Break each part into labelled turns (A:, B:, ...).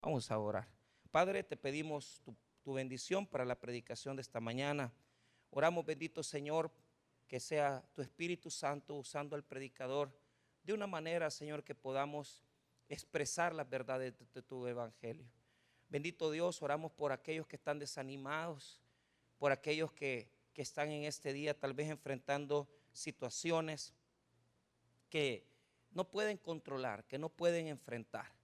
A: Vamos a orar. Padre, te pedimos tu, bendición para la predicación de esta mañana. Oramos, bendito Señor, que sea tu Espíritu Santo usando al predicador de una manera, Señor, que podamos expresar las verdades de, de tu evangelio. Bendito Dios, oramos por aquellos que están desanimados, por aquellos que, que están en este día tal vez enfrentando situaciones que no pueden controlar, que no pueden enfrentar.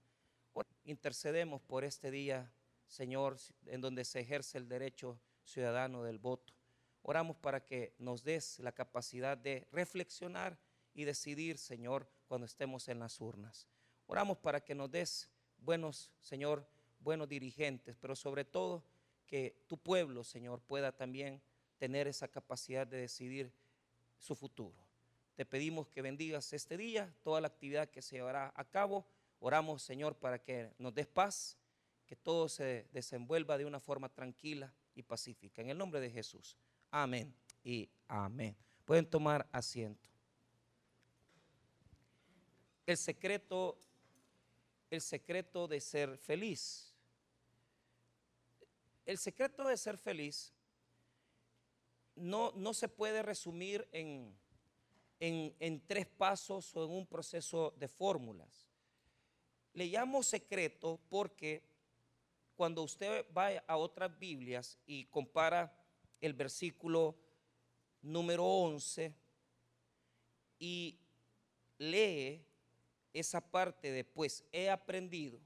A: Intercedemos por este día, Señor, en donde se ejerce el derecho ciudadano del voto. Oramos para que nos des la capacidad de reflexionar y decidir, Señor, cuando estemos en las urnas. Oramos para que nos des buenos, Señor, buenos dirigentes, pero sobre todo que tu pueblo, Señor, pueda también tener esa capacidad de decidir su futuro. Te pedimos que bendigas este día, toda la actividad que se llevará a cabo. Oramos, Señor, para que nos des paz, que todo se desenvuelva de una forma tranquila y pacífica. En el nombre de Jesús. Amén y amén. Pueden tomar asiento. El secreto, el secreto de ser feliz. El secreto de ser feliz no, no se puede resumir en, en, en, tres pasos o en un proceso de fórmulas. Le llamo secreto porque cuando usted va a otras Biblias y compara el versículo número 11 y lee esa parte de pues he aprendido,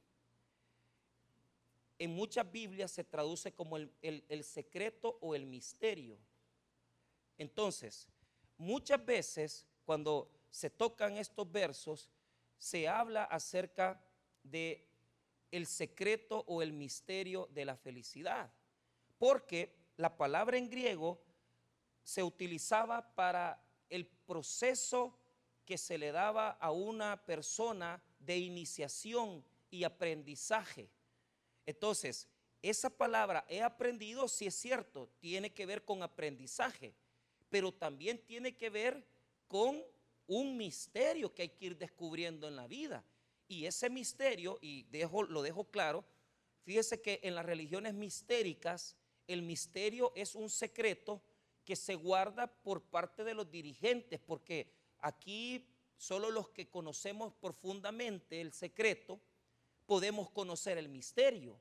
A: en muchas Biblias se traduce como el, el, el secreto o el misterio. Entonces, muchas veces cuando se tocan estos versos, se habla acerca de el secreto o el misterio de la felicidad. Porque la palabra en griego se utilizaba para el proceso que se le daba a una persona de iniciación y aprendizaje. Entonces, esa palabra he aprendido, si es cierto, tiene que ver con aprendizaje, pero también tiene que ver con un misterio que hay que ir descubriendo en la vida. Y ese misterio, y dejo, lo dejo claro, fíjese que en las religiones mistéricas, el misterio es un secreto que se guarda por parte de los dirigentes, porque aquí solo los que conocemos profundamente el secreto podemos conocer el misterio.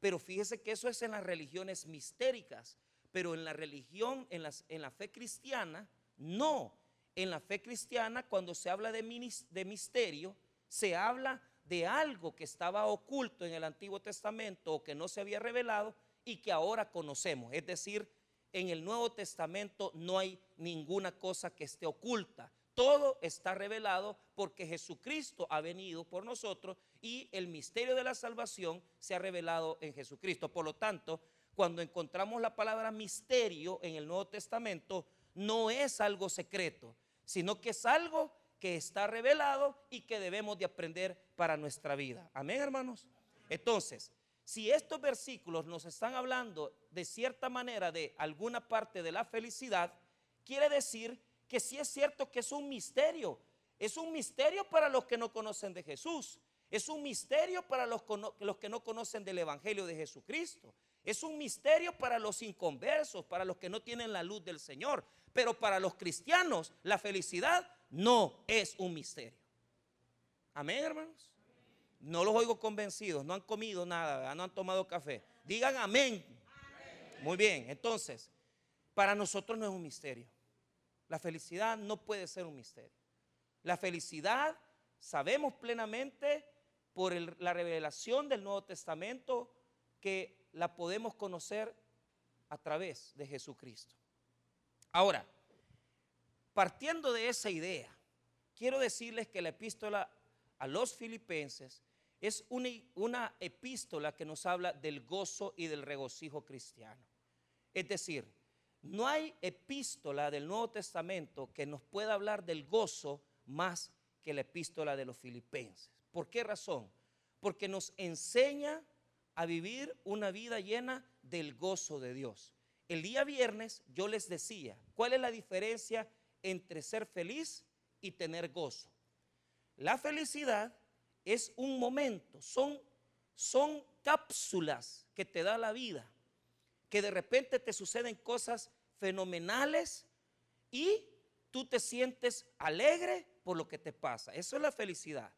A: Pero fíjese que eso es en las religiones mistéricas, pero en la religión, en, las, en la fe cristiana, no. En la fe cristiana, cuando se habla de, de misterio, se habla de algo que estaba oculto en el Antiguo Testamento o que no se había revelado y que ahora conocemos. Es decir, en el Nuevo Testamento no hay ninguna cosa que esté oculta. Todo está revelado porque Jesucristo ha venido por nosotros y el misterio de la salvación se ha revelado en Jesucristo. Por lo tanto, cuando encontramos la palabra misterio en el Nuevo Testamento, no es algo secreto, sino que es algo que está revelado y que debemos de aprender para nuestra vida. Amén, hermanos. Entonces, si estos versículos nos están hablando de cierta manera de alguna parte de la felicidad, quiere decir que sí es cierto que es un misterio. Es un misterio para los que no conocen de Jesús. Es un misterio para los, los que no conocen del Evangelio de Jesucristo. Es un misterio para los inconversos, para los que no tienen la luz del Señor. Pero para los cristianos la felicidad no es un misterio. Amén, hermanos. No los oigo convencidos, no han comido nada, no han tomado café. Digan amén. Muy bien, entonces, para nosotros no es un misterio. La felicidad no puede ser un misterio. La felicidad, sabemos plenamente por el, la revelación del Nuevo Testamento que la podemos conocer a través de Jesucristo. Ahora, partiendo de esa idea, quiero decirles que la epístola a los filipenses es una, epístola que nos habla del gozo y del regocijo cristiano. Es decir, no hay epístola del Nuevo Testamento que nos pueda hablar del gozo más que la epístola de los filipenses. ¿Por qué razón? Porque nos enseña a vivir una vida llena del gozo de Dios. El día viernes yo les decía, ¿cuál es la diferencia entre ser feliz y tener gozo? La felicidad es un momento, son son cápsulas que te da la vida, que de repente te suceden cosas fenomenales y tú te sientes alegre por lo que te pasa. Eso es la felicidad.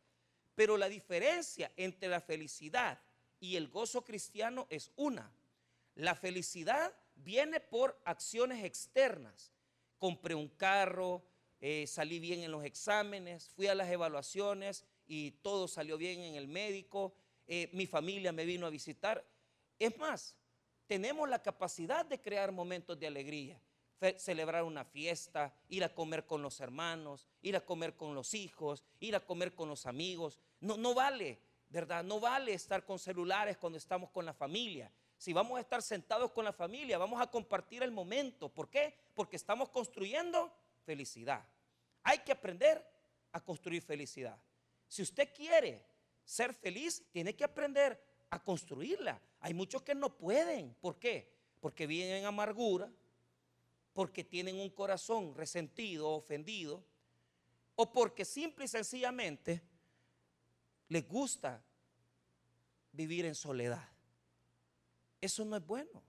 A: Pero la diferencia entre la felicidad y el gozo cristiano es una. La felicidad viene por acciones externas. Compré un carro, eh, salí bien en los exámenes, fui a las evaluaciones y todo salió bien en el médico, eh, mi familia me vino a visitar. Es más, tenemos la capacidad de crear momentos de alegría, celebrar una fiesta, ir a comer con los hermanos, ir a comer con los hijos, ir a comer con los amigos. No, no vale, ¿verdad? No vale estar con celulares cuando estamos con la familia. Si vamos a estar sentados con la familia, vamos a compartir el momento. ¿Por qué? Porque estamos construyendo felicidad. Hay que aprender a construir felicidad. Si usted quiere ser feliz, tiene que aprender a construirla. Hay muchos que no pueden. ¿Por qué? Porque viven en amargura, porque tienen un corazón resentido, ofendido, o porque simple y sencillamente les gusta vivir en soledad. Eso no es bueno.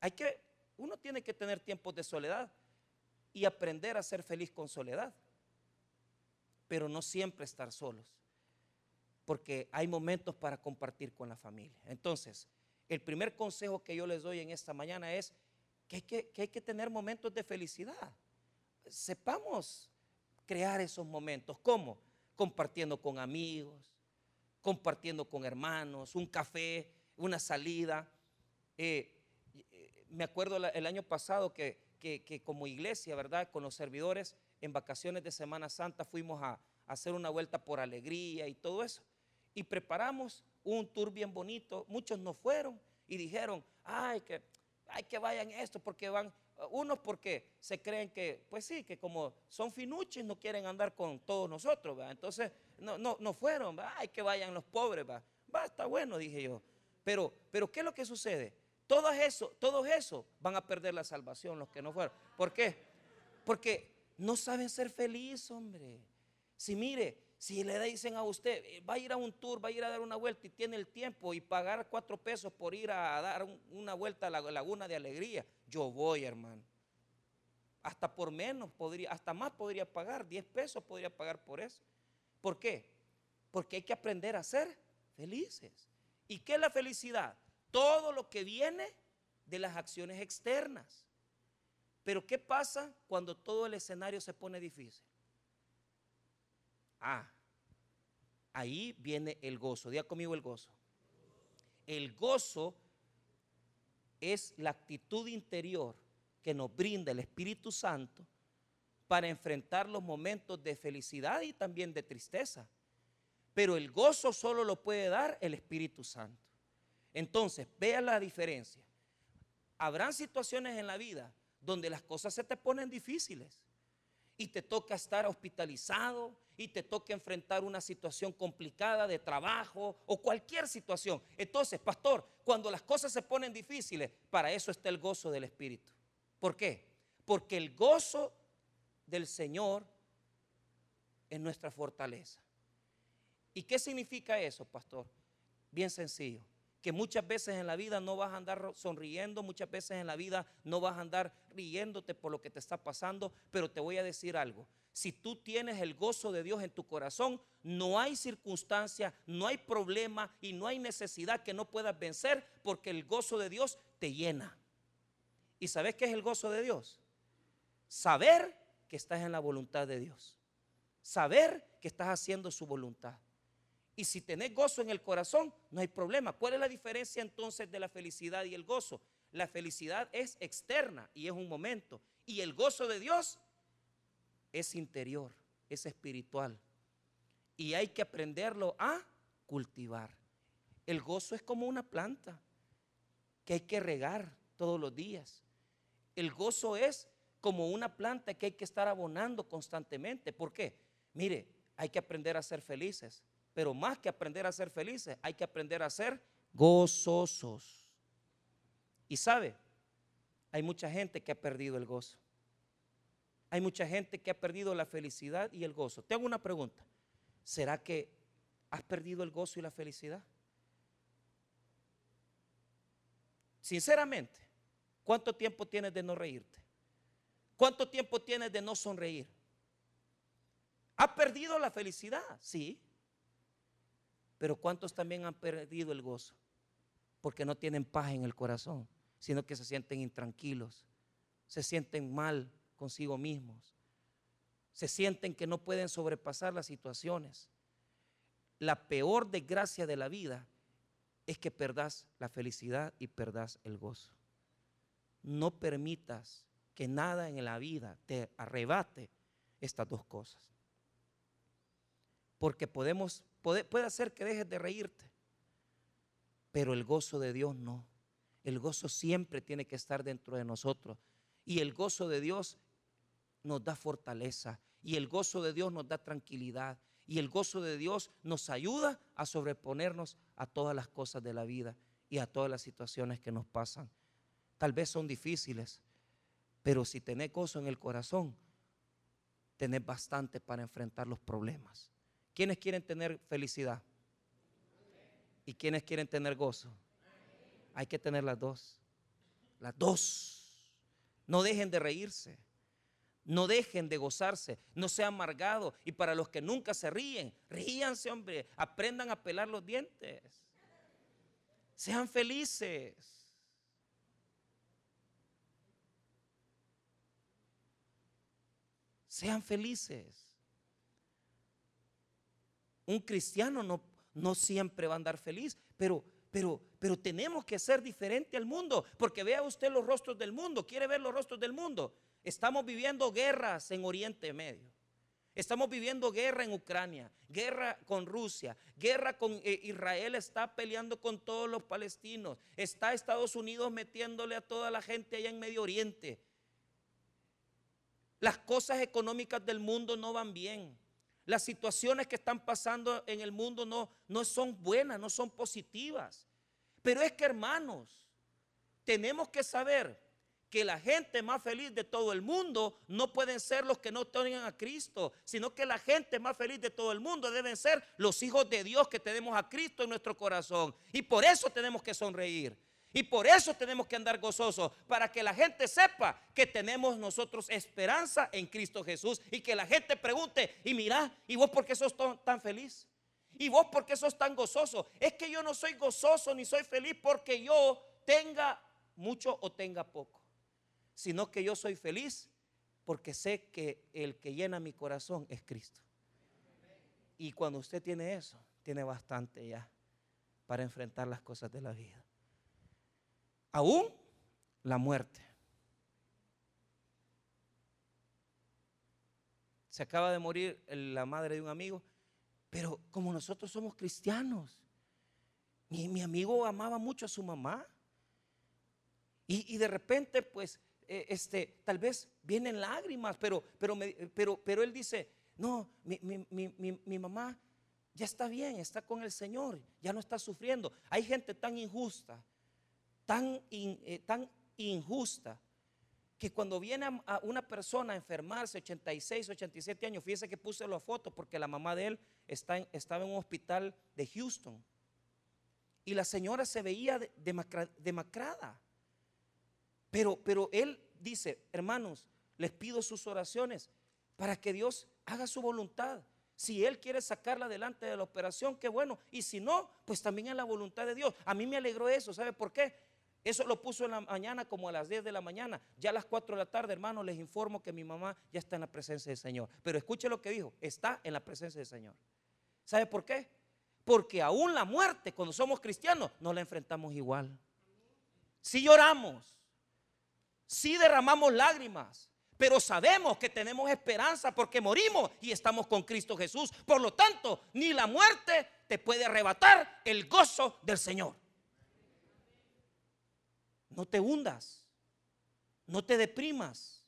A: Hay que, uno tiene que tener tiempos de soledad y aprender a ser feliz con soledad. Pero no siempre estar solos. Porque hay momentos para compartir con la familia. Entonces, el primer consejo que yo les doy en esta mañana es que hay que, que hay que tener momentos de felicidad. Sepamos crear esos momentos. ¿Cómo? Compartiendo con amigos, compartiendo con hermanos, un café, una salida. Eh, eh, me acuerdo el año pasado que que, como iglesia, ¿verdad? Con los servidores, en vacaciones de Semana Santa fuimos a, hacer una vuelta por alegría y todo eso. Y preparamos un tour bien bonito. Muchos no fueron y dijeron, ay, que, ay, que vayan esto porque van, unos porque se creen que, pues sí, que como son finuches no quieren andar con todos nosotros, ¿verdad? Entonces no, no, no fueron, ay, que vayan los pobres, ¿verdad? Va, está bueno, dije yo. Pero, pero ¿qué es lo que sucede? Todos eso, todos eso van a perder la salvación, los que no fueron. ¿Por qué? Porque no saben ser felices, hombre. Si mire, si le dicen a usted, eh, va a ir a un tour, va a ir a dar una vuelta y tiene el tiempo y pagar cuatro pesos por ir a dar una vuelta a la laguna de alegría, yo voy, hermano. Hasta por menos podría, hasta más podría pagar, 10 pesos podría pagar por eso. ¿Por qué? Porque hay que aprender a ser felices. ¿Y qué es la felicidad? Todo lo que viene de las acciones externas. Pero ¿qué pasa cuando todo el escenario se pone difícil? Ah, ahí viene el gozo. Diga conmigo el gozo. El gozo es la actitud interior que nos brinda el Espíritu Santo para enfrentar los momentos de felicidad y también de tristeza. Pero el gozo solo lo puede dar el Espíritu Santo. Entonces, vea la diferencia. Habrán situaciones en la vida donde las cosas se te ponen difíciles y te toca estar hospitalizado y te toca enfrentar una situación complicada de trabajo o cualquier situación. Entonces, pastor, cuando las cosas se ponen difíciles, para eso está el gozo del Espíritu. ¿Por qué? Porque el gozo del Señor es nuestra fortaleza. ¿Y qué significa eso, pastor? Bien sencillo que muchas veces en la vida no vas a andar sonriendo, muchas veces en la vida no vas a andar riéndote por lo que te está pasando, pero te voy a decir algo. Si tú tienes el gozo de Dios en tu corazón, no hay circunstancia, no hay problema y no hay necesidad que no puedas vencer porque el gozo de Dios te llena. ¿Y sabes qué es el gozo de Dios? Saber que estás en la voluntad de Dios. Saber que estás haciendo su voluntad. Y si tenés gozo en el corazón, no hay problema. ¿Cuál es la diferencia entonces de la felicidad y el gozo? La felicidad es externa y es un momento. Y el gozo de Dios es interior, es espiritual. Y hay que aprenderlo a cultivar. El gozo es como una planta que hay que regar todos los días. El gozo es como una planta que hay que estar abonando constantemente. ¿Por qué? Mire, hay que aprender a ser felices. Pero más que aprender a ser felices, hay que aprender a ser gozosos. Y sabe, hay mucha gente que ha perdido el gozo. Hay mucha gente que ha perdido la felicidad y el gozo. Te hago una pregunta. ¿Será que has perdido el gozo y la felicidad? sinceramente, ¿cuánto tiempo tienes de no reírte? ¿Cuánto tiempo tienes de no sonreír? ¿Ha perdido la felicidad? Sí. Pero ¿cuántos también han perdido el gozo? Porque no tienen paz en el corazón, sino que se sienten intranquilos, se sienten mal consigo mismos, se sienten que no pueden sobrepasar las situaciones. La peor desgracia de la vida es que perdas la felicidad y perdas el gozo. No permitas que nada en la vida te arrebate estas dos cosas. Porque podemos, puede, puede hacer que dejes de reírte, pero el gozo de Dios no. El gozo siempre tiene que estar dentro de nosotros. Y el gozo de Dios nos da fortaleza. Y el gozo de Dios nos da tranquilidad. Y el gozo de Dios nos ayuda a sobreponernos a todas las cosas de la vida y a todas las situaciones que nos pasan. Tal vez son difíciles, pero si tenés gozo en el corazón, tenés bastante para enfrentar los problemas. ¿Quiénes quieren tener felicidad? ¿Y quiénes quieren tener gozo? Hay que tener las dos. Las dos. No dejen de reírse. No dejen de gozarse, no sean amargados. Y para los que nunca se ríen, ríanse, hombre. Aprendan a pelar los dientes. Sean felices. Sean felices. Un cristiano no, no siempre va a andar feliz, pero, pero, pero tenemos que ser diferente al mundo, porque vea usted los rostros del mundo, quiere ver los rostros del mundo. Estamos viviendo guerras en Oriente Medio. Estamos viviendo guerra en Ucrania, guerra con Rusia, guerra con eh, Israel, está peleando con todos los palestinos, está Estados Unidos metiéndole a toda la gente allá en Medio Oriente. Las cosas económicas del mundo no van bien. Las situaciones que están pasando en el mundo no, no son buenas, no son positivas. Pero es que hermanos, tenemos que saber que la gente más feliz de todo el mundo no pueden ser los que no tengan a Cristo, sino que la gente más feliz de todo el mundo deben ser los hijos de Dios que tenemos a Cristo en nuestro corazón. Y por eso tenemos que sonreír. Y por eso tenemos que andar gozosos, para que la gente sepa que tenemos nosotros esperanza en Cristo Jesús. Y que la gente pregunte, y mira, ¿y vos por qué sos tan feliz? ¿Y vos por qué sos tan gozoso? Es que yo no soy gozoso ni soy feliz porque yo tenga mucho o tenga poco sino que yo soy feliz porque sé que el que llena mi corazón es Cristo. Y cuando usted tiene eso, tiene bastante ya para enfrentar las cosas de la vida. Aún la muerte. Se acaba de morir la madre de un amigo, pero como nosotros somos cristianos, mi, amigo amaba mucho a su mamá. Y, de repente, pues, eh, este, tal vez vienen lágrimas, pero, pero, pero, pero él dice, no, mi, mamá ya está bien, está con el Señor, ya no está sufriendo. Hay gente tan injusta, tan, eh, tan injusta, que cuando viene a, una persona a enfermarse, 86, 87 años, fíjese que puse la foto porque la mamá de él está estaba en un hospital de Houston. Y la señora se veía demacrada. Pero, pero él dice, hermanos, les pido sus oraciones para que Dios haga su voluntad. Si Él quiere sacarla adelante de la operación, qué bueno. Y si no, pues también es la voluntad de Dios. A mí me alegró eso. ¿Sabe por qué? Eso lo puso en la mañana como a las 10 de la mañana. Ya a las 4 de la tarde, hermanos, les informo que mi mamá ya está en la presencia del Señor. Pero escuche lo que dijo. Está en la presencia del Señor. ¿Sabe por qué? Porque aún la muerte, cuando somos cristianos, no la enfrentamos igual. Si lloramos, sí derramamos lágrimas, pero sabemos que tenemos esperanza porque morimos y estamos con Cristo Jesús. Por lo tanto, ni la muerte te puede arrebatar el gozo del Señor. No te hundas, no te deprimas,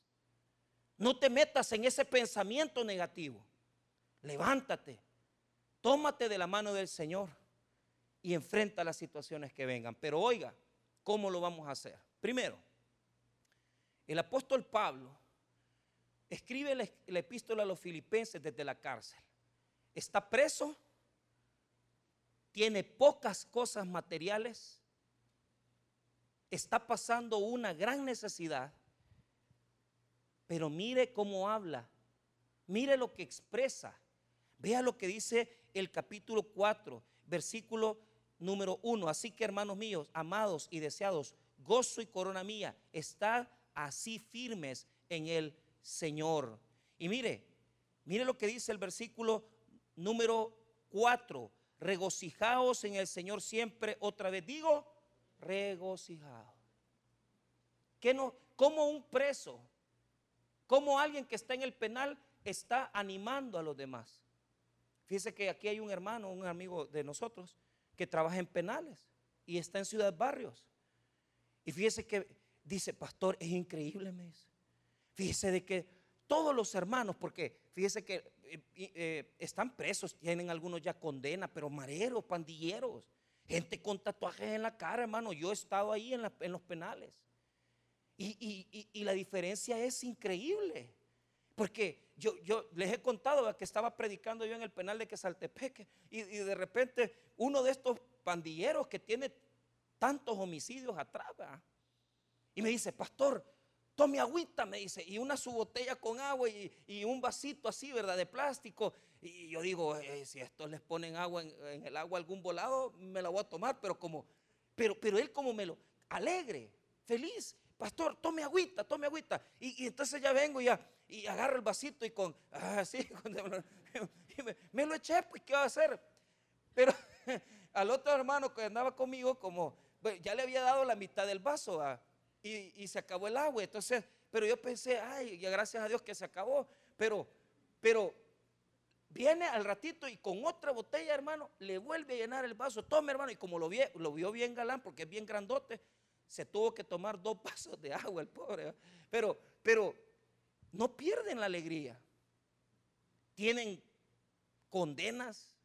A: no te metas en ese pensamiento negativo. Levántate, tómate de la mano del Señor y enfrenta las situaciones que vengan. Pero oiga, ¿cómo lo vamos a hacer? Primero, el apóstol Pablo escribe la, epístola a los filipenses desde la cárcel. Está preso, tiene pocas cosas materiales, está pasando una gran necesidad, pero mire cómo habla, mire lo que expresa. Vea lo que dice el capítulo 4, versículo número 1. Así que hermanos míos, amados y deseados, gozo y corona mía, está así firmes en el Señor. Y mire, mire lo que dice el versículo número 4. Regocijaos en el Señor siempre. Otra vez digo, regocijaos. Que no, como un preso, como alguien que está en el penal está animando a los demás. Fíjese que aquí hay un hermano, un amigo de nosotros, que trabaja en penales y está en Ciudad Barrios. Y fíjese que dice, pastor, es increíble, me dice. Fíjese de que todos los hermanos, porque fíjese que eh, eh, están presos, tienen algunos ya condena, pero mareros, pandilleros, gente con tatuajes en la cara, hermano. Yo he estado ahí en, los penales. Y, la diferencia es increíble. Porque yo, les he contado que estaba predicando yo en el penal de Quesaltepeque y, y de repente uno de estos pandilleros que tiene tantos homicidios atrás, y me dice, pastor, tome agüita, me dice, y una su botella con agua y, un vasito así, ¿verdad? De plástico. Y yo digo, eh, si estos les ponen agua en, el agua algún volado, me la voy a tomar, pero como, pero, pero él como me lo, alegre, feliz, pastor, tome agüita, tome agüita. Y, entonces ya vengo ya, y agarro el vasito y con, así, me, lo eché, pues, ¿qué va a hacer? Pero al otro hermano que andaba conmigo, como, ya le había dado la mitad del vaso a y, se acabó el agua. Entonces, pero yo pensé, ay, gracias a Dios que se acabó. Pero, pero viene al ratito y con otra botella, hermano, le vuelve a llenar el vaso. Tome, hermano, y como lo, lo vio bien galán, porque es bien grandote, se tuvo que tomar dos vasos de agua el pobre. Pero, pero no pierden la alegría. Tienen condenas,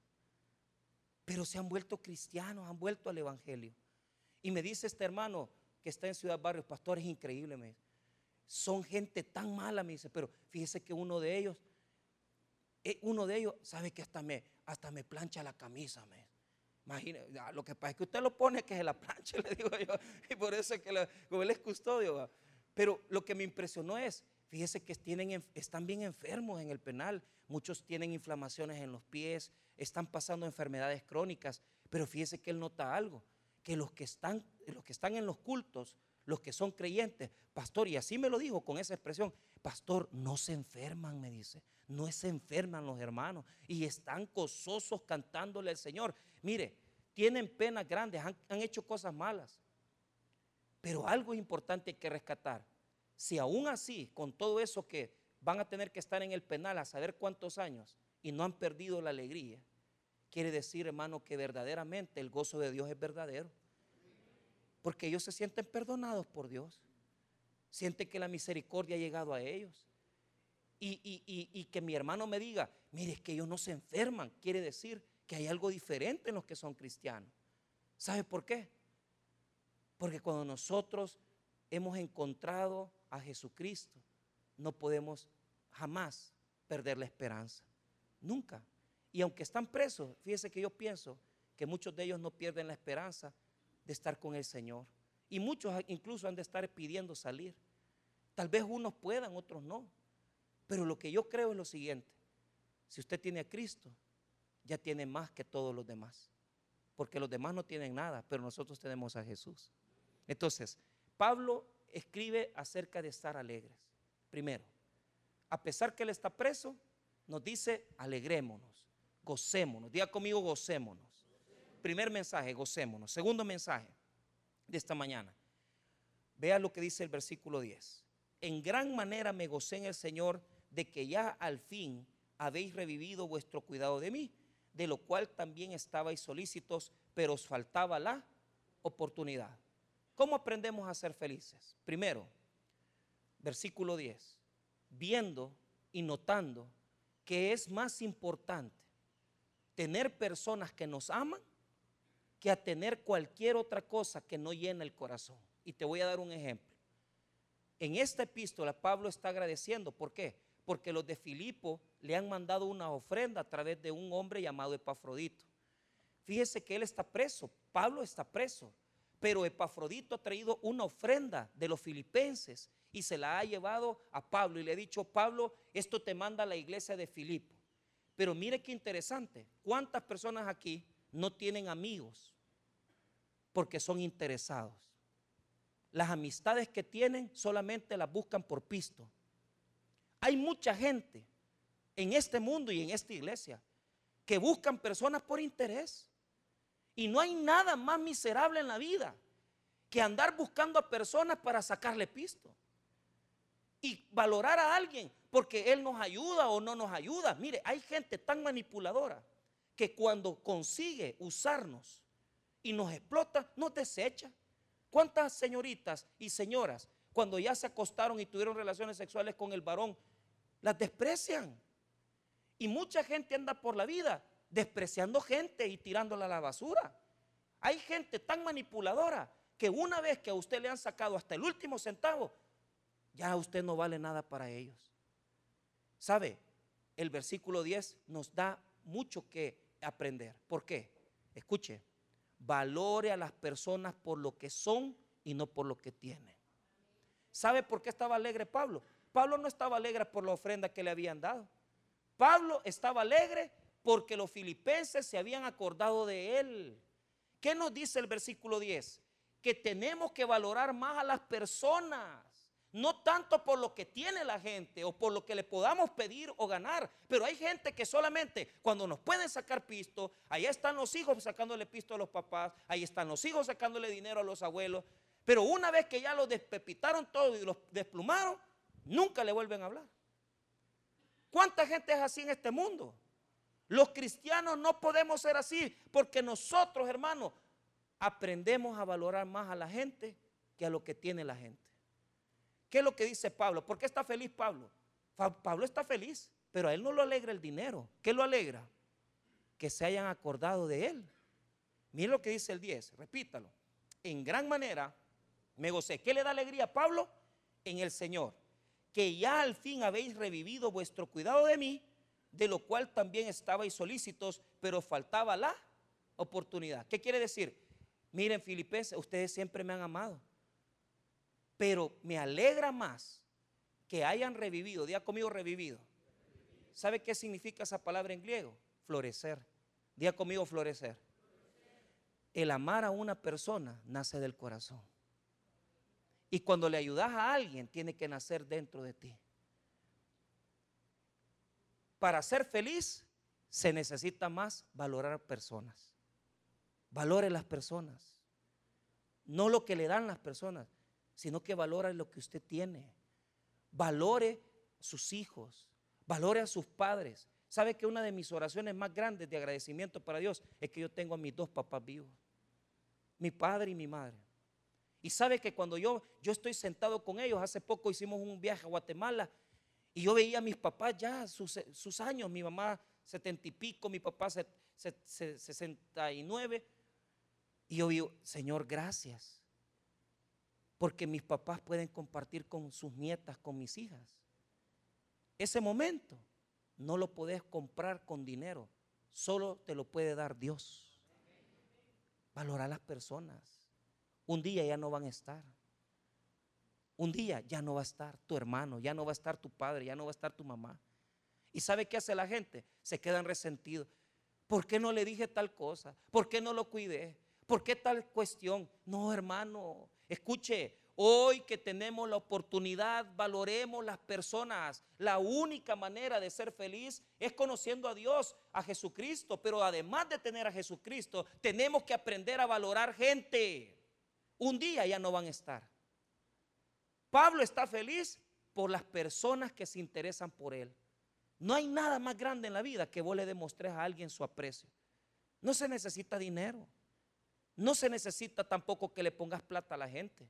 A: pero se han vuelto cristianos, han vuelto al Evangelio. Y me dice este hermano, que está en Ciudad Barrios, pastor, es increíble, me. Son gente tan mala, me dice, pero fíjese que uno de ellos, eh, uno de ellos, sabe que hasta me, hasta me plancha la camisa, me Imagínese, lo que pasa es que usted lo pone que se la plancha, le digo yo, y por eso es que como él es custodio. Pero lo que me impresionó es, fíjese que están bien enfermos en el penal, muchos tienen inflamaciones en los pies, están pasando enfermedades crónicas, pero fíjese que él nota algo, que los que están, los que están en los cultos, los que son creyentes, pastor, y así me lo dijo con esa expresión, pastor, no se enferman, me dice, no se enferman los hermanos y están gozosos cantándole al Señor. Mire, tienen penas grandes, han, han hecho cosas malas, pero algo importante que rescatar. Si aún así, con todo eso que van a tener que estar en el penal a saber cuántos años y no han perdido la alegría, quiere decir, hermano, que verdaderamente el gozo de Dios es verdadero. Porque ellos se sienten perdonados por Dios. Sienten que la misericordia ha llegado a ellos. Y, que mi hermano me diga, mire, es que ellos no se enferman. Quiere decir que hay algo diferente en los que son cristianos. ¿Sabe por qué? Porque cuando nosotros hemos encontrado a Jesucristo, no podemos jamás perder la esperanza. Nunca. Y aunque están presos, fíjese que yo pienso que muchos de ellos no pierden la esperanza de estar con el Señor. Y muchos incluso han de estar pidiendo salir. Tal vez unos puedan, otros no. Pero lo que yo creo es lo siguiente. Si usted tiene a Cristo, ya tiene más que todos los demás. Porque los demás no tienen nada, pero nosotros tenemos a Jesús. Entonces, Pablo escribe acerca de estar alegres. Primero, a pesar que él está preso, nos dice, alegrémonos gocémonos. Diga conmigo, gocémonos. Primer mensaje, gocémonos. Segundo mensaje de esta mañana. Vea lo que dice el versículo 10. En gran manera me gocé en el Señor de que ya al fin habéis revivido vuestro cuidado de mí, de lo cual también estabais solícitos, pero os faltaba la oportunidad. ¿Cómo aprendemos a ser felices? Primero, versículo 10, viendo y notando que es más importante tener personas que nos aman que a tener cualquier otra cosa que no llena el corazón. Y te voy a dar un ejemplo. En esta epístola Pablo está agradeciendo. ¿Por qué? Porque los de Filipo le han mandado una ofrenda a través de un hombre llamado Epafrodito. Fíjese que él está preso, Pablo está preso, pero Epafrodito ha traído una ofrenda de los filipenses y se la ha llevado a Pablo y le ha dicho, Pablo, esto te manda la iglesia de Filipo. Pero mire qué interesante, ¿cuántas personas aquí no tienen amigos porque son interesados? Las amistades que tienen solamente las buscan por pisto. Hay mucha gente en este mundo y en esta iglesia que buscan personas por interés. Y no hay nada más miserable en la vida que andar buscando a personas para sacarle pisto. Y valorar a alguien porque él nos ayuda o no nos ayuda. Mire, hay gente tan manipuladora que cuando consigue usarnos y nos explota, nos desecha. ¿Cuántas señoritas y señoras cuando ya se acostaron y tuvieron relaciones sexuales con el varón, las desprecian? Y mucha gente anda por la vida despreciando gente y tirándola a la basura. Hay gente tan manipuladora que una vez que a usted le han sacado hasta el último centavo, ya usted no vale nada para ellos. ¿Sabe? El versículo 10 nos da mucho que aprender. ¿Por qué? Escuche, valore a las personas por lo que son y no por lo que tienen. ¿Sabe por qué estaba alegre Pablo? Pablo no estaba alegre por la ofrenda que le habían dado. Pablo estaba alegre porque los filipenses se habían acordado de él. ¿Qué nos dice el versículo 10? Que tenemos que valorar más a las personas. No tanto por lo que tiene la gente o por lo que le podamos pedir o ganar, pero hay gente que solamente cuando nos pueden sacar pisto, ahí están los hijos sacándole pisto a los papás, ahí están los hijos sacándole dinero a los abuelos, pero una vez que ya los despepitaron todo y los desplumaron, nunca le vuelven a hablar. ¿Cuánta gente es así en este mundo? Los cristianos no podemos ser así porque nosotros, hermanos, aprendemos a valorar más a la gente que a lo que tiene la gente. ¿Qué es lo que dice Pablo? ¿Por qué está feliz Pablo? Pablo está feliz, pero a él no lo alegra el dinero. ¿Qué lo alegra? Que se hayan acordado de él. Miren lo que dice el 10, repítalo. En gran manera me gocé. ¿Qué le da alegría a Pablo? En el Señor. Que ya al fin habéis revivido vuestro cuidado de mí de lo cual también estabais solícitos, pero faltaba la oportunidad. ¿Qué quiere decir? Miren, filipenses, ustedes siempre me han amado, pero me alegra más que hayan revivido, día conmigo revivido. ¿Sabe qué significa esa palabra en griego? Florecer. Día conmigo florecer. El amar a una persona nace del corazón. Y cuando le ayudas a alguien, tiene que nacer dentro de ti para ser feliz se necesita más valorar personas. Valore las personas. No lo que le dan las personas, sino que valore lo que usted tiene. Valore sus hijos, valore a sus padres. ¿Sabe que una de mis oraciones más grandes de agradecimiento para Dios es que yo tengo a mis dos papás vivos? Mi padre y mi madre. Y sabe que cuando yo, yo estoy sentado con ellos, hace poco hicimos un viaje a Guatemala y yo veía a mis papás ya, sus, años, mi mamá setenta y pico, mi papá sesenta y nueve. Y yo digo, Señor, gracias. Porque mis papás pueden compartir con sus nietas, con mis hijas. Ese momento no lo puedes comprar con dinero, solo te lo puede dar Dios. Valora a las personas. Un día ya no van a estar. Un día ya no va a estar tu hermano, ya no va a estar tu padre, ya no va a estar tu mamá. ¿Y sabe qué hace la gente? Se quedan resentidos. ¿Por qué no le dije tal cosa? ¿Por qué no lo cuidé? ¿Por qué tal cuestión? No, hermano, escuche, hoy que tenemos la oportunidad, valoremos las personas. La única manera de ser feliz es conociendo a Dios, a Jesucristo. Pero además de tener a Jesucristo, tenemos que aprender a valorar gente. Un día ya no van a estar. Pablo está feliz por las personas que se interesan por él. No hay nada más grande en la vida que vos le demostres a alguien su aprecio. No se necesita dinero. No se necesita tampoco que le pongas plata a la gente.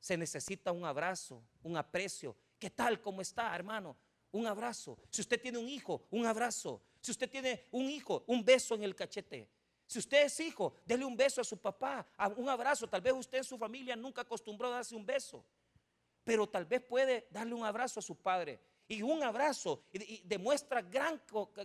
A: Se necesita un abrazo, un aprecio. ¿Qué tal? ¿Cómo está, hermano? Un abrazo. Si usted tiene un hijo, un abrazo. Si usted tiene un hijo, un beso en el cachete. Si usted es hijo, déle un beso a su papá, un abrazo. Tal vez usted en su familia nunca acostumbró a darse un beso pero tal vez puede darle un abrazo a su padre Y un abrazo y, demuestra gran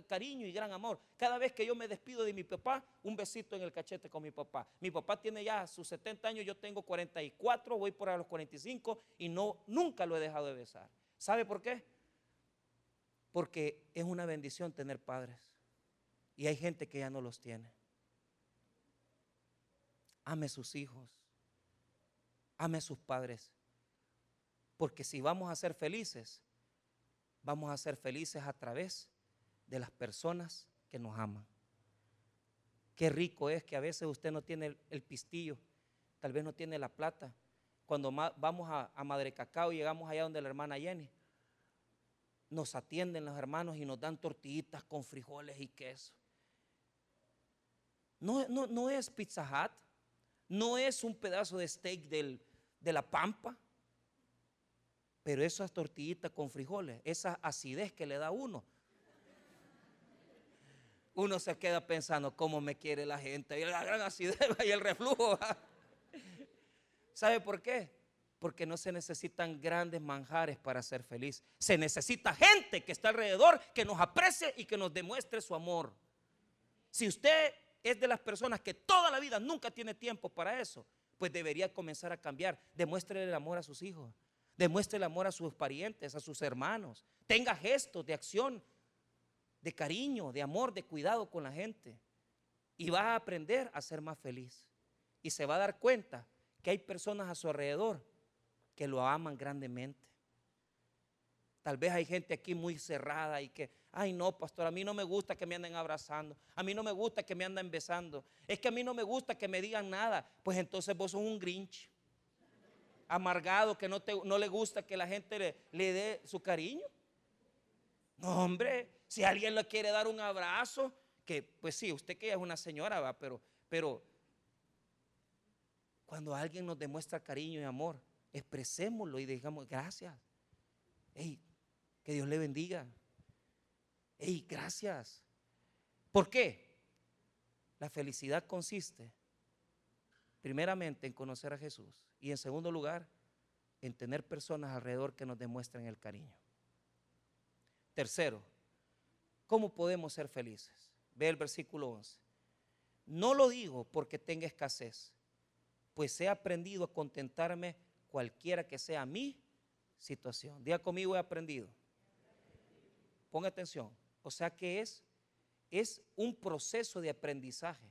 A: cariño y gran amor. Cada vez que yo me despido de mi papá, un besito en el cachete con mi papá. Mi papá tiene ya sus 70 años, yo tengo 44, voy por a los 45 y no, nunca lo he dejado de besar. ¿Sabe por qué? Porque es una bendición tener padres. Y hay gente que ya no los tiene. Ame sus hijos. Ame sus padres. Porque si vamos a ser felices, vamos a ser felices a través de las personas que nos aman. Qué rico es que a veces usted no tiene el, pistillo, tal vez no tiene la plata. Cuando vamos a, Madre Cacao y llegamos allá donde la hermana Jenny, nos atienden los hermanos y nos dan tortillitas con frijoles y queso. No, no, es Pizza Hut, no es un pedazo de steak de la pampa, pero esas tortillitas con frijoles, esa acidez que le da uno, uno se queda pensando cómo me quiere la gente, y la gran acidez y el reflujo. ¿Sabe por qué? Porque no se necesitan grandes manjares para ser feliz. Se necesita gente que está alrededor, que nos aprecie y que nos demuestre su amor. Si usted es de las personas que toda la vida nunca tiene tiempo para eso, pues debería comenzar a cambiar. Demuestre el amor a sus hijos. Demuestre el amor a sus parientes, a sus hermanos. Tenga gestos de acción, de cariño, de amor, de cuidado con la gente. Y va a aprender a ser más feliz. Y se va a dar cuenta que hay personas a su alrededor que lo aman grandemente. Tal vez hay gente aquí muy cerrada y que, ay no, pastor, a mí no me gusta que me anden abrazando, a mí no me gusta que me anden besando, es que a mí no me gusta que me digan nada. Pues entonces vos sos un grinch amargado, que no, te, no le gusta que la gente le, dé su cariño. No, hombre, si alguien le quiere dar un abrazo, que pues sí, usted que es una señora, va, pero, pero cuando alguien nos demuestra cariño y amor, expresémoslo y digamos gracias. Hey, que Dios le bendiga. Hey, gracias. ¿Por qué? La felicidad consiste primeramente en conocer a Jesús y en segundo lugar, en tener personas alrededor que nos demuestren el cariño. Tercero, ¿cómo podemos ser felices? Ve el versículo 11. No lo digo porque tenga escasez, pues he aprendido a contentarme cualquiera que sea mi situación. Diga conmigo, he aprendido. Ponga atención. O sea que es, es un proceso de aprendizaje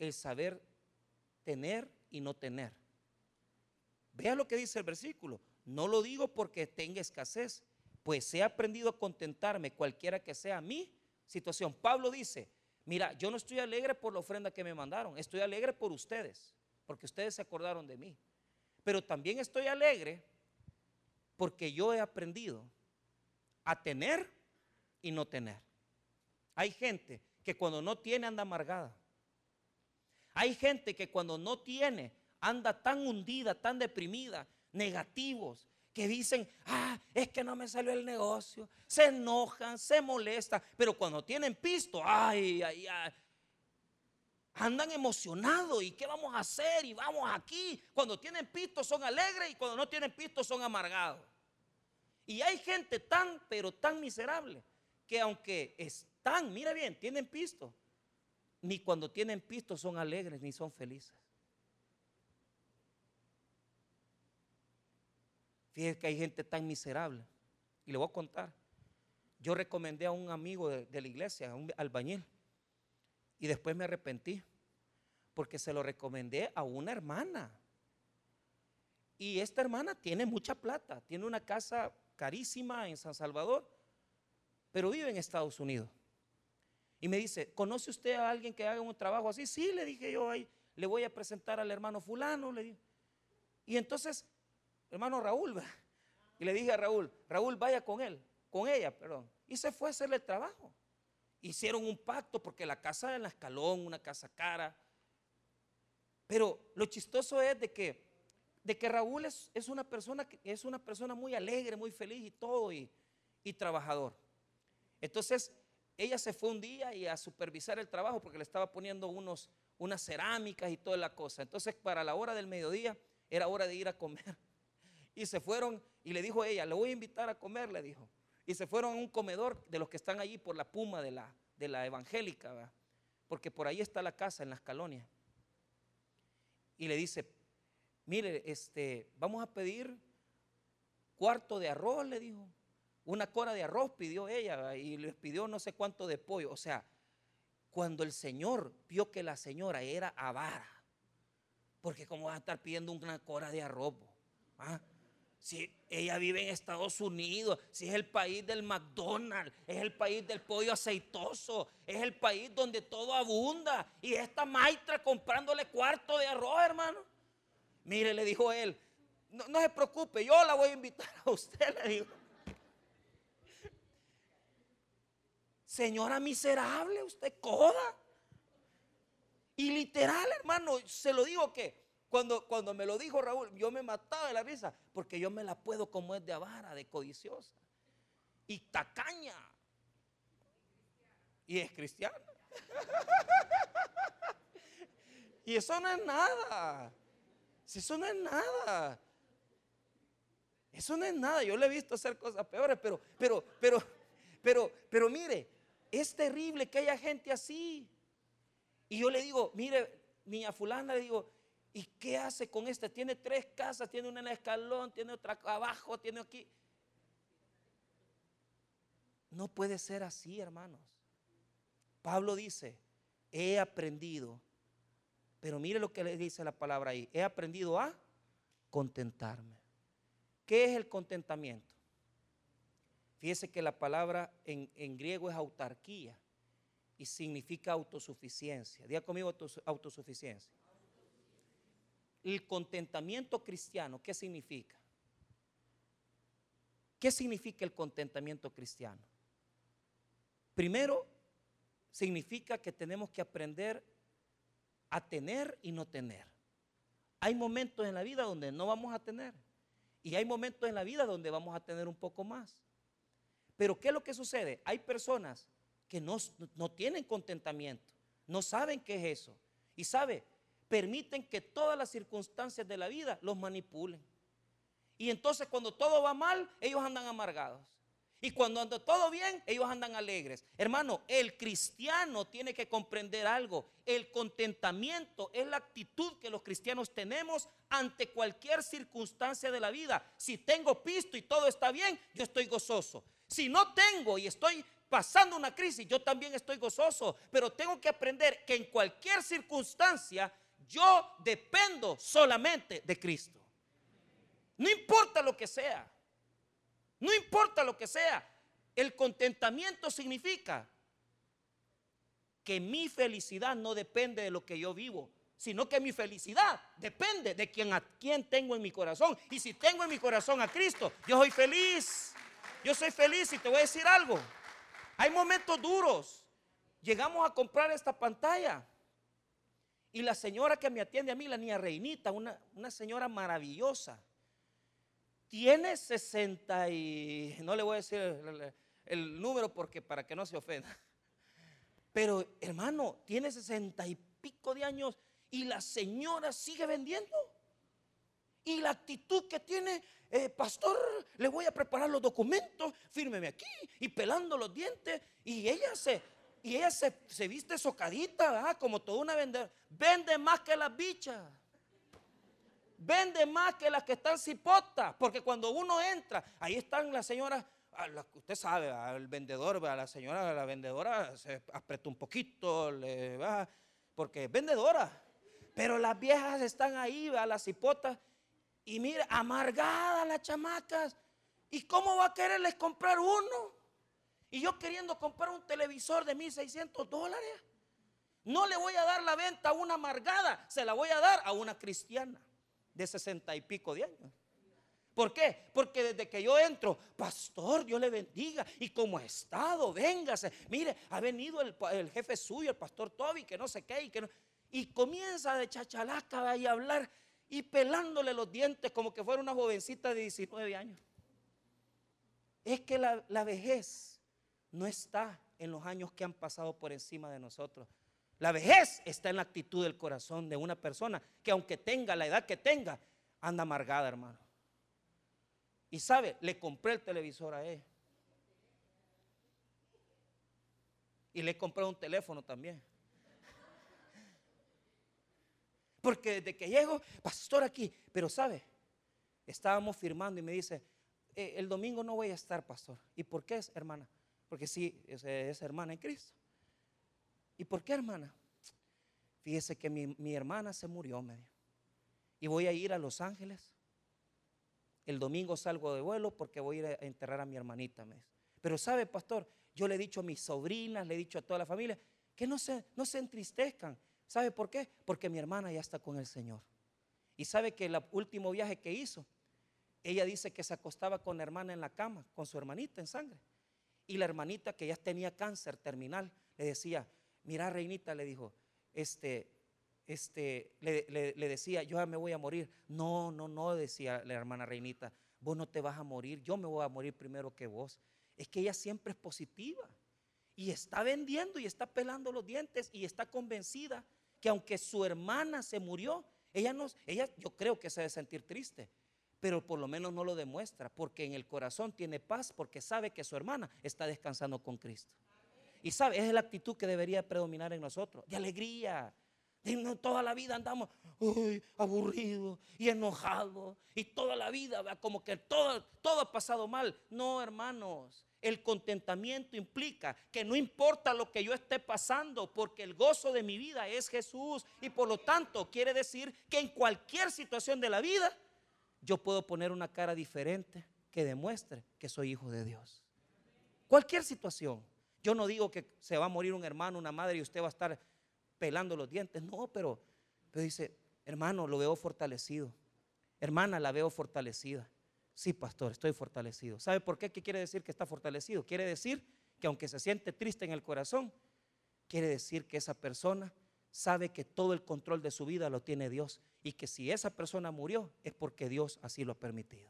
A: el saber tener y no tener. Vea lo que dice el versículo. No lo digo porque tenga escasez, pues he aprendido a contentarme cualquiera que sea mi situación. Pablo dice, mira, yo no estoy alegre por la ofrenda que me mandaron, estoy alegre por ustedes, porque ustedes se acordaron de mí. Pero también estoy alegre porque yo he aprendido a tener y no tener. Hay gente que cuando no tiene anda amargada. Hay gente que cuando no tiene anda tan hundida, tan deprimida, negativos, que dicen, ah, es que no me salió el negocio, se enojan, se molestan, pero cuando tienen pisto, ay, ay, ay, andan emocionados y qué vamos a hacer y vamos aquí. Cuando tienen pisto son alegres y cuando no tienen pisto son amargados. Y hay gente tan, pero tan miserable, que aunque están, mira bien, tienen pisto, ni cuando tienen pisto son alegres ni son felices. Fíjense que hay gente tan miserable. Y le voy a contar. Yo recomendé a un amigo de, la iglesia, a un albañil. Y después me arrepentí. Porque se lo recomendé a una hermana. Y esta hermana tiene mucha plata. Tiene una casa carísima en San Salvador. Pero vive en Estados Unidos. Y me dice, ¿conoce usted a alguien que haga un trabajo así? Sí, le dije yo, ahí, le voy a presentar al hermano fulano. Le dije. Y entonces hermano Raúl. Y le dije a Raúl, Raúl, vaya con él, con ella, perdón. Y se fue a hacerle el trabajo. Hicieron un pacto porque la casa era en la escalón, una casa cara. Pero lo chistoso es de que, de que Raúl es, una persona, es una persona muy alegre, muy feliz y todo, y, y trabajador. Entonces, ella se fue un día y a supervisar el trabajo porque le estaba poniendo unos, unas cerámicas y toda la cosa. Entonces, para la hora del mediodía, era hora de ir a comer. Y se fueron y le dijo ella, le voy a invitar a comer, le dijo. y se fueron a un comedor de los que están allí por la puma de la, de la evangélica, porque por ahí está la casa en las colonias. Y le dice, mire, este, vamos a pedir cuarto de arroz, le dijo. Una cora de arroz pidió ella y les pidió no sé cuánto de pollo. O sea, cuando el Señor vio que la señora era avara, porque cómo va a estar pidiendo una cora de arroz, ¿Ah? Si ella vive en Estados Unidos, si es el país del McDonald's, es el país del pollo aceitoso, es el país donde todo abunda. Y esta maestra comprándole cuarto de arroz, hermano. Mire, le dijo él, no, no se preocupe, yo la voy a invitar a usted, le dijo. Señora miserable, usted coda. Y literal, hermano, se lo digo que cuando, cuando me lo dijo Raúl, yo me mataba de la risa, porque yo me la puedo como es de avara, de codiciosa. Y tacaña. Y es cristiana. y eso no es nada. Si eso no es nada. Eso no es nada. Yo le he visto hacer cosas peores, pero, pero, pero, pero, pero mire, es terrible que haya gente así. Y yo le digo, mire, niña fulana, le digo, ¿Y qué hace con este? Tiene tres casas, tiene una en el escalón, tiene otra abajo, tiene aquí. No puede ser así, hermanos. Pablo dice, he aprendido, pero mire lo que le dice la palabra ahí, he aprendido a contentarme. ¿Qué es el contentamiento? Fíjese que la palabra en, en griego es autarquía y significa autosuficiencia. Diga conmigo autosuficiencia. El contentamiento cristiano, ¿qué significa? ¿Qué significa el contentamiento cristiano? Primero, significa que tenemos que aprender a tener y no tener. Hay momentos en la vida donde no vamos a tener y hay momentos en la vida donde vamos a tener un poco más. Pero ¿qué es lo que sucede? Hay personas que no, no tienen contentamiento, no saben qué es eso. Y sabe, permiten que todas las circunstancias de la vida los manipulen. Y entonces cuando todo va mal, ellos andan amargados. Y cuando anda todo bien, ellos andan alegres. Hermano, el cristiano tiene que comprender algo. El contentamiento es la actitud que los cristianos tenemos ante cualquier circunstancia de la vida. Si tengo pisto y todo está bien, yo estoy gozoso. Si no tengo y estoy pasando una crisis, yo también estoy gozoso. Pero tengo que aprender que en cualquier circunstancia yo dependo solamente de Cristo. No importa lo que sea. No importa lo que sea. El contentamiento significa que mi felicidad no depende de lo que yo vivo, sino que mi felicidad depende de quien, a quien tengo en mi corazón. Y si tengo en mi corazón a Cristo, yo soy feliz. Yo soy feliz y te voy a decir algo. Hay momentos duros. Llegamos a comprar esta pantalla y la señora que me atiende a mí, la niña Reinita, una, señora maravillosa, tiene 60 y, no le voy a decir el, el, número porque para que no se ofenda, pero hermano, tiene 60 y pico de años y la señora sigue vendiendo. Y la actitud que tiene, eh, pastor, le voy a preparar los documentos, fírmeme aquí y pelando los dientes. Y ella se, y ella se, viste socadita, como toda una vendedora. Vende más que las bichas. Vende más que las que están cipotas. Porque cuando uno entra, ahí están las señoras. usted sabe, el vendedor, a la señora, la vendedora se aprieta un poquito, le porque es vendedora. Pero las viejas están ahí, a las cipotas. Y mire, amargadas las chamacas. ¿Y cómo va a quererles comprar uno? Y yo queriendo comprar un televisor de 1.600 dólares. No le voy a dar la venta a una amargada, se la voy a dar a una cristiana de sesenta y pico de años. ¿Por qué? Porque desde que yo entro, pastor, Dios le bendiga. Y como ha estado, véngase. Mire, ha venido el, jefe suyo, el pastor Toby, que no sé qué, y que no. Y comienza de chachalaca y hablar y pelándole los dientes como que fuera una jovencita de 19 años. Es que la, la vejez no está en los años que han pasado por encima de nosotros. La vejez está en la actitud del corazón de una persona que aunque tenga la edad que tenga, anda amargada, hermano. Y sabe, le compré el televisor a él. Y le he comprado un teléfono también. Porque desde que llego, pastor aquí, pero sabe, estábamos firmando y me dice, eh, el domingo no voy a estar, pastor. ¿Y por qué es, hermana? Porque sí, es, hermana en Cristo. ¿Y por qué, hermana? Fíjese que mi, hermana se murió, me dijo. Y voy a ir a Los Ángeles. El domingo salgo de vuelo porque voy a ir a enterrar a mi hermanita. Me. Pero sabe, pastor, yo le he dicho a mis sobrinas, le he dicho a toda la familia, que no se, no se entristezcan. ¿Sabe por qué? Porque mi hermana ya está con el Señor. Y sabe que el último viaje que hizo, ella dice que se acostaba con la hermana en la cama, con su hermanita en sangre. Y la hermanita que ya tenía cáncer terminal, le decía, mira reinita, le dijo, este, este, le, decía, yo ya me voy a morir. No, no, no, decía la hermana reinita, vos no te vas a morir, yo me voy a morir primero que vos. Es que ella siempre es positiva y está vendiendo y está pelando los dientes y está convencida que aunque su hermana se murió, ella no, ella yo creo que se debe sentir triste, pero por lo menos no lo demuestra, porque en el corazón tiene paz, porque sabe que su hermana está descansando con Cristo. Y sabe, es la actitud que debería predominar en nosotros, de alegría. De toda la vida andamos aburridos y enojados, y toda la vida como que todo, todo ha pasado mal. No, hermanos, el contentamiento implica que no importa lo que yo esté pasando, porque el gozo de mi vida es Jesús. Y por lo tanto quiere decir que en cualquier situación de la vida yo puedo poner una cara diferente que demuestre que soy hijo de Dios. Cualquier situación. Yo no digo que se va a morir un hermano, una madre y usted va a estar pelando los dientes. No, pero, pero dice, hermano, lo veo fortalecido. Hermana, la veo fortalecida. Sí, pastor, estoy fortalecido. ¿Sabe por qué? ¿Qué quiere decir que está fortalecido? Quiere decir que aunque se siente triste en el corazón, quiere decir que esa persona sabe que todo el control de su vida lo tiene Dios y que si esa persona murió es porque Dios así lo ha permitido.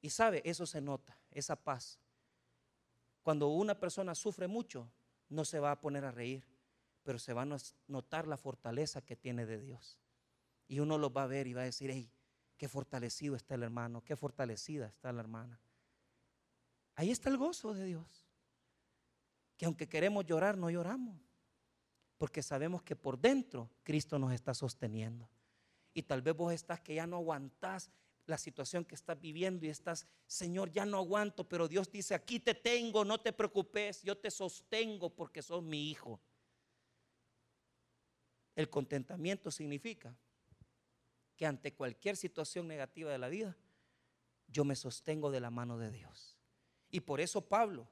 A: Y sabe, eso se nota, esa paz. Cuando una persona sufre mucho, no se va a poner a reír, pero se va a notar la fortaleza que tiene de Dios. Y uno lo va a ver y va a decir, hey, Qué fortalecido está el hermano, qué fortalecida está la hermana. Ahí está el gozo de Dios. Que aunque queremos llorar, no lloramos. Porque sabemos que por dentro Cristo nos está sosteniendo. Y tal vez vos estás que ya no aguantás la situación que estás viviendo y estás, Señor, ya no aguanto, pero Dios dice, aquí te tengo, no te preocupes, yo te sostengo porque sos mi hijo. El contentamiento significa que ante cualquier situación negativa de la vida, yo me sostengo de la mano de Dios. Y por eso Pablo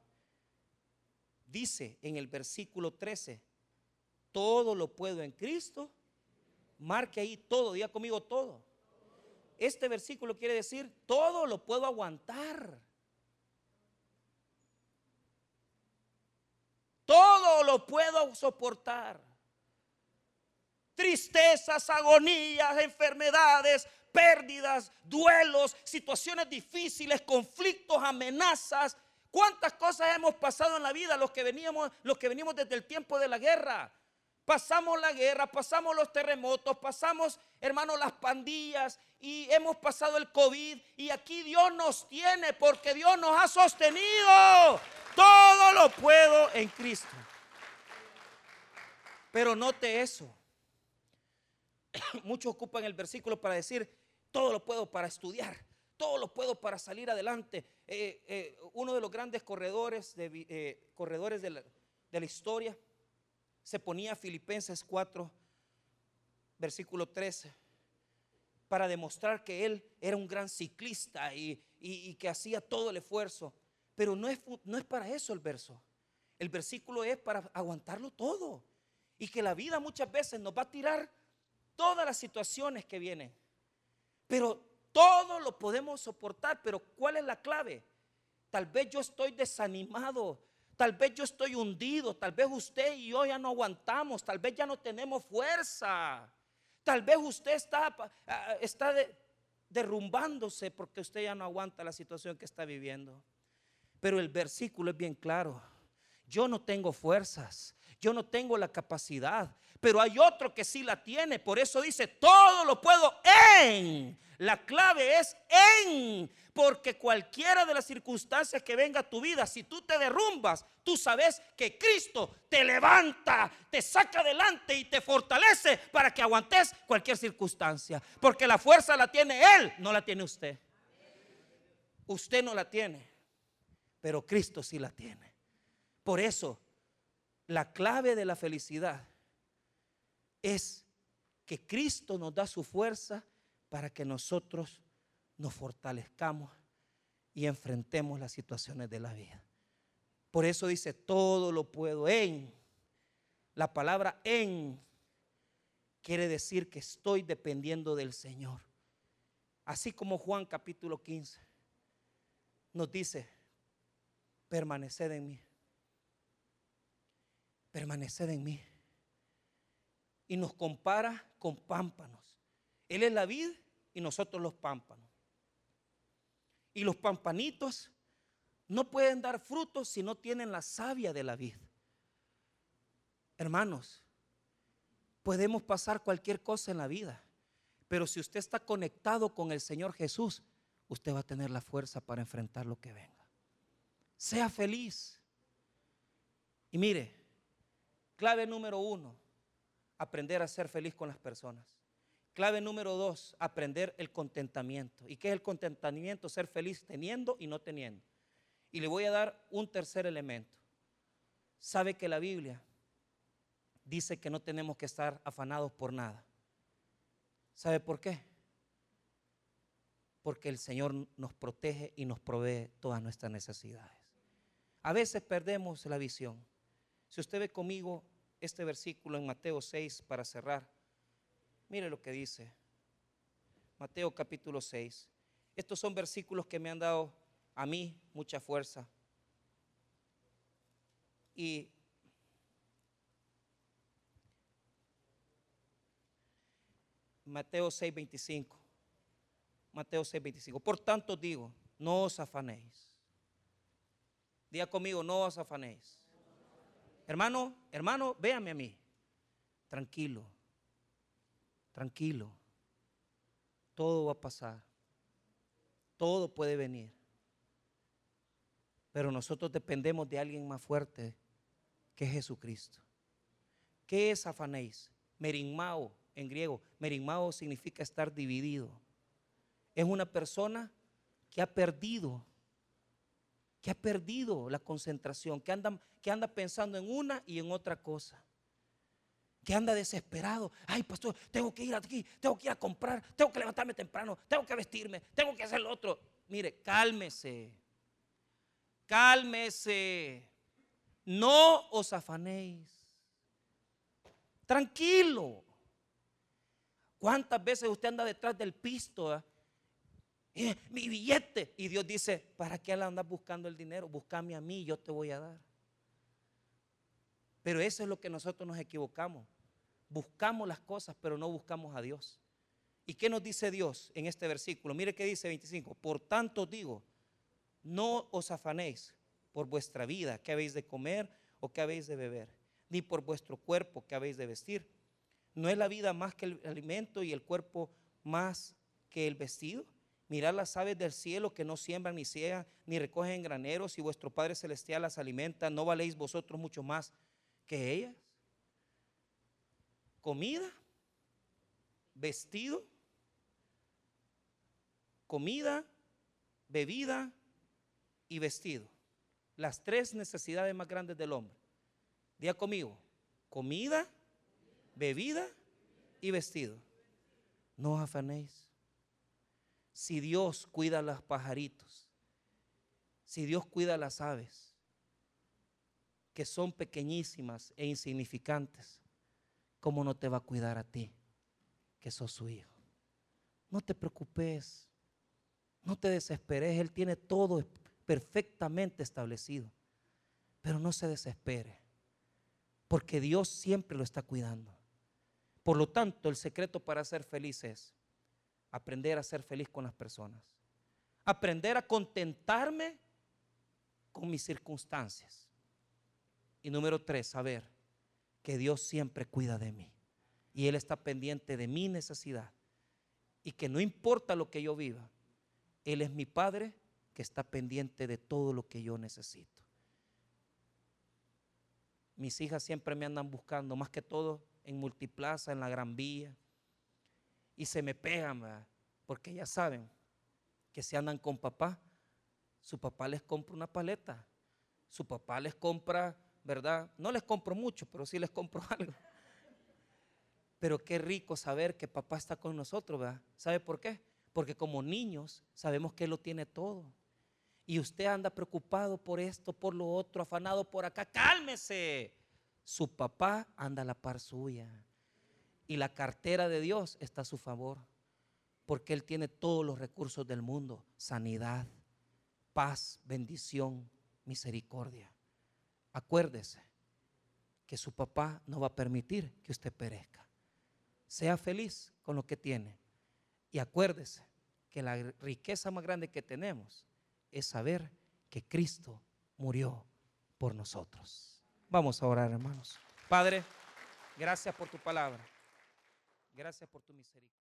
A: dice en el versículo 13, todo lo puedo en Cristo. Marque ahí todo, diga conmigo todo. Este versículo quiere decir, todo lo puedo aguantar. Todo lo puedo soportar tristezas, agonías, enfermedades, pérdidas, duelos, situaciones difíciles, conflictos, amenazas. ¿Cuántas cosas hemos pasado en la vida los que veníamos, los que venimos desde el tiempo de la guerra? Pasamos la guerra, pasamos los terremotos, pasamos, hermanos, las pandillas y hemos pasado el COVID y aquí Dios nos tiene porque Dios nos ha sostenido. Todo lo puedo en Cristo. Pero note eso. muchos ocupan el versículo para decir, todo lo puedo para estudiar, todo lo puedo para salir adelante. Eh, eh, uno de los grandes corredores, de, eh, corredores de la, historia se ponía Filipenses 4, versículo 13, para demostrar que él era un gran ciclista y, y que hacía todo el esfuerzo. Pero no es, no es para eso el verso. El versículo es para aguantarlo todo. Y que la vida muchas veces nos va a tirar todas las situaciones que vienen. Pero todo lo podemos soportar, pero ¿cuál es la clave? Tal vez yo estoy desanimado, tal vez yo estoy hundido, tal vez usted y yo ya no aguantamos, tal vez ya no tenemos fuerza, tal vez usted está, ah, está derrumbándose porque usted ya no aguanta la situación que está viviendo. Pero el versículo es bien claro. Yo no tengo fuerzas, yo no tengo la capacidad, pero hay otro que sí la tiene. Por eso dice, todo lo puedo en La clave es en, porque cualquiera de las circunstancias que venga a tu vida, si tú te derrumbas, tú sabes que Cristo te levanta, te saca adelante y te fortalece para que aguantes cualquier circunstancia. Porque la fuerza la tiene Él, no la tiene usted. Usted no la tiene, pero Cristo sí la tiene. Por eso, la clave de la felicidad es que Cristo nos da su fuerza para que nosotros nos fortalezcamos y enfrentemos las situaciones de la vida. Por eso dice, todo lo puedo en. La palabra en quiere decir que estoy dependiendo del Señor. Así como Juan capítulo 15 nos dice, permaneced en mí. Permaneced en mí y nos compara con pámpanos. Él es la vid y nosotros los pámpanos. Y los pampanitos no pueden dar frutos si no tienen la savia de la vid. Hermanos, podemos pasar cualquier cosa en la vida, pero si usted está conectado con el Señor Jesús, usted va a tener la fuerza para enfrentar lo que venga. Sea feliz. Y mire, clave número uno, aprender a ser feliz con las personas. Clave número dos, aprender el contentamiento. ¿Y qué es el contentamiento? Ser feliz teniendo y no teniendo. Y le voy a dar un tercer elemento. Sabe que la Biblia dice que no tenemos que estar afanados por nada. ¿Sabe por qué? Porque el Señor nos protege y nos provee todas nuestras necesidades. A veces perdemos la visión. Si usted ve conmigo este versículo en Mateo 6 para cerrar. Mire lo que dice. Mateo capítulo 6. Estos son versículos que me han dado a mí mucha fuerza. Y Mateo 6, 25. Mateo 6, 25. Por tanto digo, no os afanéis. Diga conmigo, no os afanéis Hermano, hermano, véame a mí. Tranquilo, tranquilo. Todo va a pasar. Todo puede venir. Pero nosotros dependemos de alguien más fuerte que Jesucristo. ¿Qué es afanéis? Merimao en griego. Merimao significa estar dividido. Es una persona que ha perdido que ha perdido la concentración, que anda, que anda pensando en una y en otra cosa. Que anda desesperado. Ay, pastor, tengo que ir aquí, tengo que ir a comprar, tengo que levantarme temprano, tengo que vestirme, tengo que hacer lo otro. Mire, cálmese. Cálmese. No os afanéis. Tranquilo. ¿Cuántas veces usted anda detrás del pisto? Mi billete. Y Dios dice, ¿para qué andas buscando el dinero? Búscame a mí, yo te voy a dar. Pero eso es lo que nosotros nos equivocamos. Buscamos las cosas, pero no buscamos a Dios. ¿Y qué nos dice Dios en este versículo? Mire qué dice 25. Por tanto digo, no os afanéis por vuestra vida, que habéis de comer o que habéis de beber, ni por vuestro cuerpo, que habéis de vestir. ¿No es la vida más que el alimento y el cuerpo más que el vestido? Mirad las aves del cielo que no siembran ni ciegan, ni recogen graneros, y vuestro Padre Celestial las alimenta, ¿no valéis vosotros mucho más que ellas? Comida, vestido, comida, bebida y vestido. Las tres necesidades más grandes del hombre. Día conmigo, comida, bebida y vestido. No afanéis si Dios cuida a los pajaritos, si Dios cuida a las aves, que son pequeñísimas e insignificantes, ¿cómo no te va a cuidar a ti, que sos su hijo? No te preocupes, no te desesperes, Él tiene todo perfectamente establecido, pero no se desespere, porque Dios siempre lo está cuidando. Por lo tanto, el secreto para ser feliz es aprender a ser feliz con las personas. Aprender a contentarme con mis circunstancias. Y número tres, saber que Dios siempre cuida de mí. Y Él está pendiente de mi necesidad. y que no importa lo que yo viva, Él es mi Padre que está pendiente de todo lo que yo necesito. Mis hijas siempre me andan buscando, más que todo en Multiplaza, en la Gran Vía, y se me pegan, porque ya saben que si andan con papá, su papá les compra una paleta, su papá les compra, ¿verdad? No les compro mucho, pero sí les compro algo. Pero qué rico saber que papá está con nosotros, ¿verdad? ¿Sabe por qué? Porque como niños sabemos que Él lo tiene todo. Y usted anda preocupado por esto, por lo otro, afanado por acá. Cálmese. Su papá anda a la par suya. Y la cartera de Dios está a su favor. Porque Él tiene todos los recursos del mundo. Sanidad, paz, bendición, misericordia. Acuérdese que su papá no va a permitir que usted perezca. Sea feliz con lo que tiene. Y acuérdese que la riqueza más grande que tenemos es saber que Cristo murió por nosotros. Vamos a orar, hermanos. Padre, gracias por tu palabra. Gracias por tu misericordia.